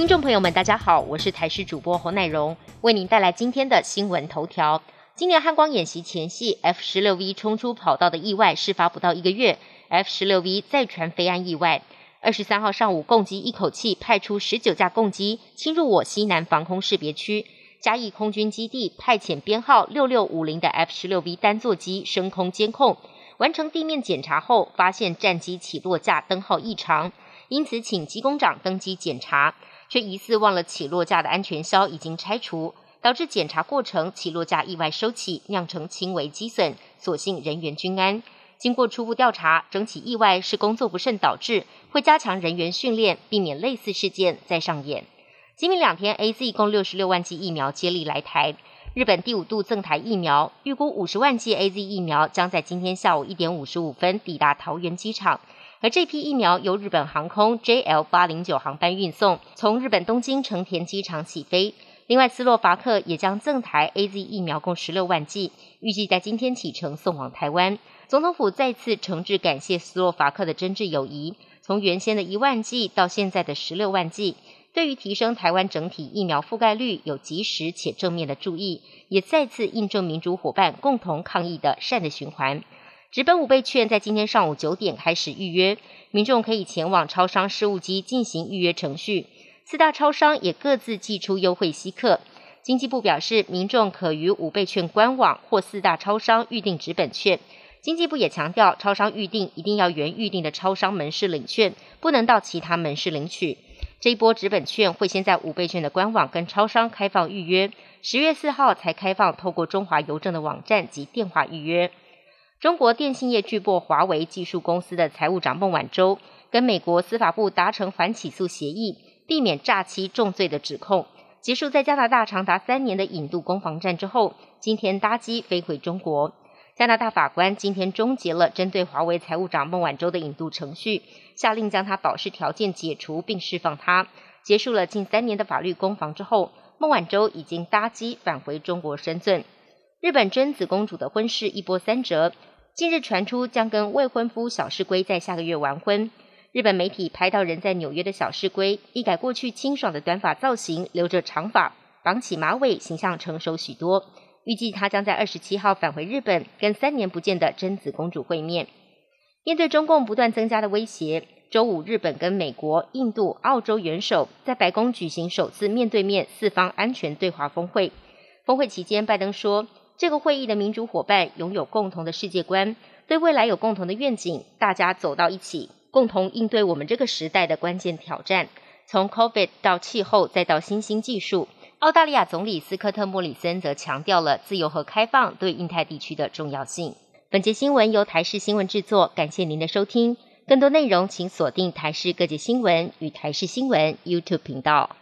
听众朋友们，大家好，我是台视主播侯乃荣，为您带来今天的新闻头条。今年汉光演习前夕，F 十六 V 冲出跑道的意外事发不到一个月，F 十六 V 再传飞安意外。二十三号上午，共机一口气派出十九架共机侵入我西南防空识别区，嘉义空军基地派遣编号六六五零的 F 十六 V 单座机升空监控，完成地面检查后，发现战机起落架灯号异常，因此请机工长登机检查。却疑似忘了起落架的安全销已经拆除，导致检查过程起落架意外收起，酿成轻微积损，所幸人员均安。经过初步调查，整起意外是工作不慎导致，会加强人员训练，避免类似事件再上演。今明两天，A Z 共六十六万剂疫苗接力来台，日本第五度赠台疫苗，预估五十万剂 A Z 疫苗将在今天下午一点五十五分抵达桃园机场。而这批疫苗由日本航空 JL 八零九航班运送，从日本东京成田机场起飞。另外，斯洛伐克也将赠台 AZ 疫苗共十六万剂，预计在今天启程送往台湾。总统府再次诚挚感谢斯洛伐克的真挚友谊，从原先的一万剂到现在的十六万剂，对于提升台湾整体疫苗覆盖率有及时且正面的注意，也再次印证民主伙伴共同抗疫的善的循环。直奔五倍券在今天上午九点开始预约，民众可以前往超商事务机进行预约程序。四大超商也各自寄出优惠稀客。经济部表示，民众可于五倍券官网或四大超商预定纸本券。经济部也强调，超商预定一定要原预定的超商门市领券，不能到其他门市领取。这一波纸本券会先在五倍券的官网跟超商开放预约，十月四号才开放透过中华邮政的网站及电话预约。中国电信业巨擘华为技术公司的财务长孟晚舟跟美国司法部达成反起诉协议，避免诈欺重罪的指控。结束在加拿大长达三年的引渡攻防战之后，今天搭机飞回中国。加拿大法官今天终结了针对华为财务长孟晚舟的引渡程序，下令将他保释条件解除并释放他。结束了近三年的法律攻防之后，孟晚舟已经搭机返回中国深圳。日本贞子公主的婚事一波三折。近日传出将跟未婚夫小室圭在下个月完婚。日本媒体拍到人在纽约的小室圭，一改过去清爽的短发造型，留着长发，绑起马尾，形象成熟许多。预计他将在二十七号返回日本，跟三年不见的贞子公主会面。面对中共不断增加的威胁，周五日本跟美国、印度、澳洲元首在白宫举行首次面对面四方安全对话峰会。峰会期间，拜登说。这个会议的民主伙伴拥有共同的世界观，对未来有共同的愿景，大家走到一起，共同应对我们这个时代的关键挑战。从 COVID 到气候，再到新兴技术，澳大利亚总理斯科特·莫里森则强调了自由和开放对印太地区的重要性。本节新闻由台视新闻制作，感谢您的收听。更多内容请锁定台视各界新闻与台视新闻 YouTube 频道。